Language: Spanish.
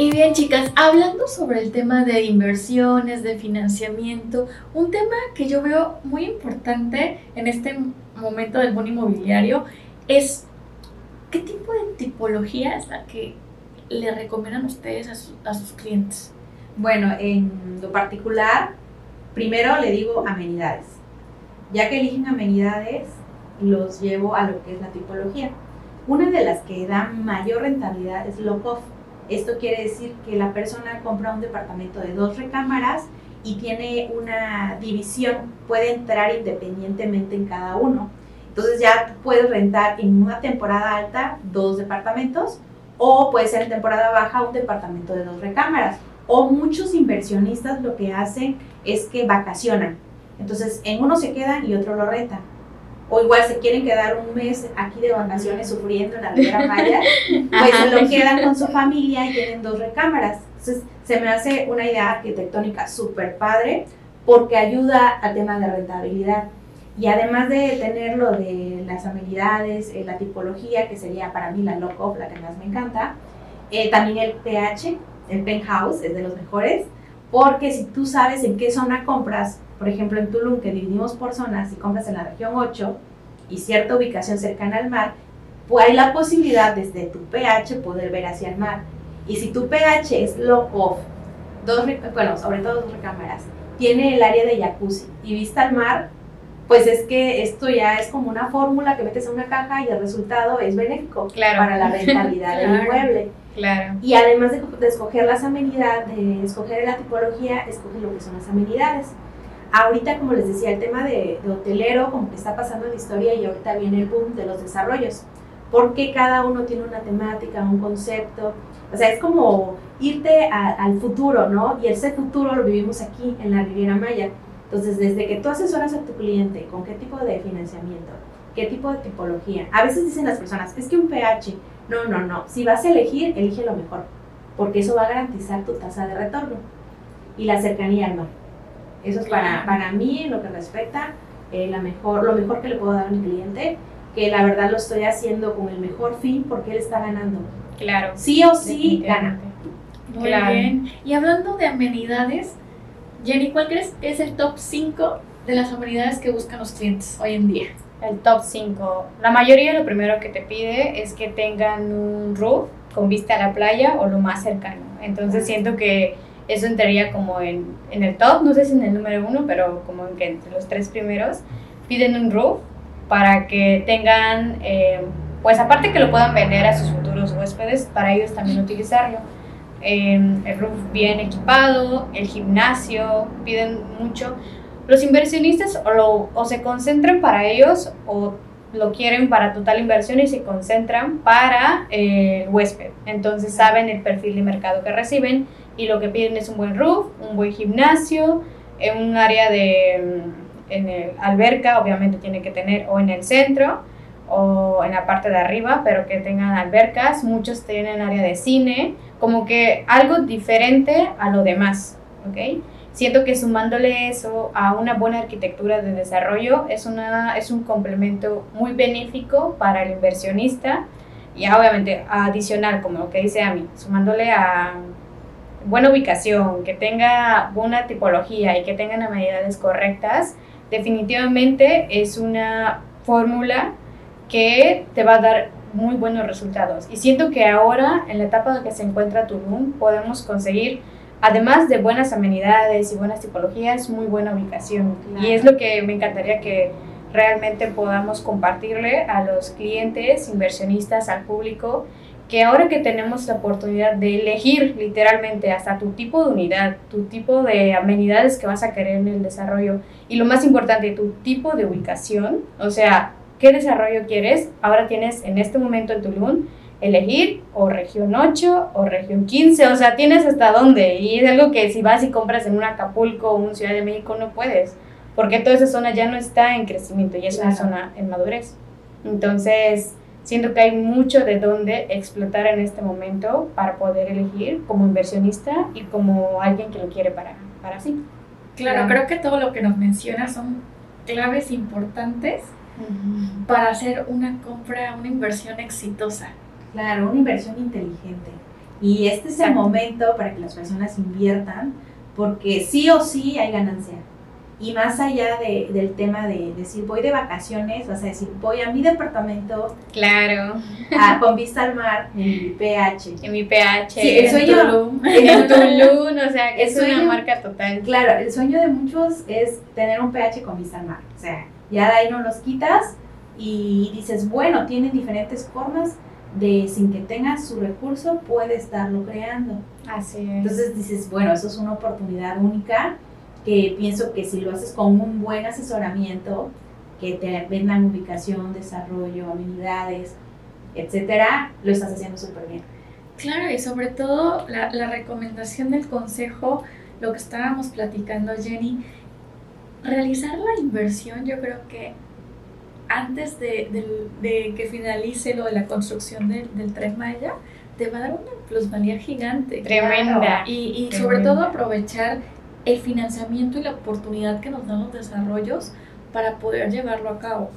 Y bien, chicas, hablando sobre el tema de inversiones, de financiamiento, un tema que yo veo muy importante en este momento del bono inmobiliario es qué tipo de tipología es la que le recomiendan ustedes a, a sus clientes. Bueno, en lo particular, primero le digo amenidades. Ya que eligen amenidades, los llevo a lo que es la tipología. Una de las que da mayor rentabilidad es lock-off. Esto quiere decir que la persona compra un departamento de dos recámaras y tiene una división, puede entrar independientemente en cada uno. Entonces ya puedes rentar en una temporada alta dos departamentos o puede ser en temporada baja un departamento de dos recámaras. O muchos inversionistas lo que hacen es que vacacionan. Entonces en uno se quedan y otro lo rentan o igual se quieren quedar un mes aquí de vacaciones sufriendo en la Ribera Maya, pues se lo quedan con su familia y tienen dos recámaras. Entonces se me hace una idea arquitectónica súper padre porque ayuda al tema de rentabilidad. Y además de tener lo de las amenidades, eh, la tipología, que sería para mí la lock la que más me encanta, eh, también el PH, el penthouse, es de los mejores, porque si tú sabes en qué zona compras, por ejemplo, en Tulum, que dividimos por zonas, y compras en la región 8 y cierta ubicación cercana al mar, pues hay la posibilidad desde tu pH poder ver hacia el mar. Y si tu pH es low off, dos, bueno, sobre todo dos recámaras, tiene el área de jacuzzi y vista al mar, pues es que esto ya es como una fórmula que metes en una caja y el resultado es benéfico para la rentabilidad del inmueble. Claro. Y además de, de, escoger las amenidades, de escoger la tipología, escoge lo que son las amenidades. Ahorita, como les decía, el tema de, hotelero, como que está pasando en la historia y ahorita viene el boom de los desarrollos, porque cada uno tiene una temática, un concepto, o sea, es como irte al futuro, ¿no? Y ese futuro lo vivimos aquí, en la Riviera Maya. Entonces, desde que tú asesoras a tu cliente con qué tipo de financiamiento, qué tipo de tipología, a veces dicen las personas, es que un pH, no, no, no, si vas a elegir, elige lo mejor, porque eso va a garantizar tu tasa de retorno y la cercanía al mar. Eso es para, para mí, en lo que respecta, eh, la mejor, lo mejor que le puedo dar a mi cliente, que la verdad lo estoy haciendo con el mejor fin porque él está ganando. Claro. Sí o sí gana. Muy bien. Y hablando de amenidades, Jenny, ¿cuál crees que es el top 5 de las amenidades que buscan los clientes hoy en día? El top 5. La mayoría lo primero que te pide es que tengan un roof con vista a la playa o lo más cercano. Entonces siento que eso entraría como en, en, el top, no sé si en el número uno, pero como en que entre los tres primeros, piden un roof para que tengan, eh, pues aparte que lo puedan vender a sus futuros huéspedes, para ellos también utilizarlo. Em, el roof bien equipado, el gimnasio, piden mucho. Los inversionistas o, lo, o se concentran para ellos o lo quieren para total inversión y se concentran para eh, el huésped. Entonces saben el perfil de mercado que reciben y lo que piden es un buen roof, un buen gimnasio, en un área de mm, en el alberca, obviamente tiene que tener o en el centro o en la parte de arriba, pero que tengan albercas, muchos tienen área de cine, como que algo diferente a lo demás, ¿ok? Siento que sumándole eso a una buena arquitectura de desarrollo es, una, es un complemento muy benéfico para el inversionista y obviamente adicional, como lo que dice Ami, sumándole a buena ubicación, que tenga buena tipología y que tengan amenidades correctas, definitivamente es una fórmula que te va a dar muy buenos resultados. Y siento que ahora, en la etapa en que se encuentra Tulum, podemos conseguir, además de buenas amenidades y buenas tipologías, muy buena ubicación. Y es lo que me encantaría que realmente podamos compartirle a los clientes, inversionistas, al público, que ahora que tenemos la oportunidad de elegir literalmente hasta tu tipo de unidad, tu tipo de amenidades que vas a querer en el desarrollo y lo más importante, tu tipo de ubicación, o sea, qué desarrollo quieres, ahora tienes en este momento en Tulum elegir o región 8 o región 15, o sea, tienes hasta dónde. Y es algo que si vas y compras en un Acapulco o un Ciudad de México no puedes, porque toda esa zona ya no está en crecimiento, ya es una zona en madurez. Entonces, siento que hay mucho de dónde explotar en este momento para poder elegir como inversionista y como alguien que lo quiere para, para sí. Claro, creo que todo lo que nos menciona son claves importantes para hacer una compra, una inversión exitosa. Claro, una inversión inteligente. Y este es el momento para que las personas inviertan, porque sí o sí hay ganancia. Y más allá de, del tema de decir voy de vacaciones, vas a decir voy a mi departamento. Claro. con vista al mar, en mi PH. En mi PH. Sí, el sueño. En Tulum, o sea, que es una marca total. Claro, el sueño de muchos es tener un PH con vista al mar. O sea, ya de ahí no los quitas y dices, bueno, tienen diferentes formas de sin que tengas su recurso, puedes estarlo creando. Así es. Entonces dices, bueno, eso es una oportunidad única que pienso que si lo haces con un buen asesoramiento, que te vendan ubicación, desarrollo, amenidades, etcétera, lo estás haciendo súper bien. Claro, y sobre todo la, la, recomendación del consejo, lo que estábamos platicando, Jenny, realizar la inversión, yo creo que antes de, de, que finalice lo de la construcción del tren Maya, te va a dar una plusvalía gigante. Tremenda. Y, y sobre todo aprovechar el financiamiento y la oportunidad que nos dan los desarrollos para poder llevarlo a cabo.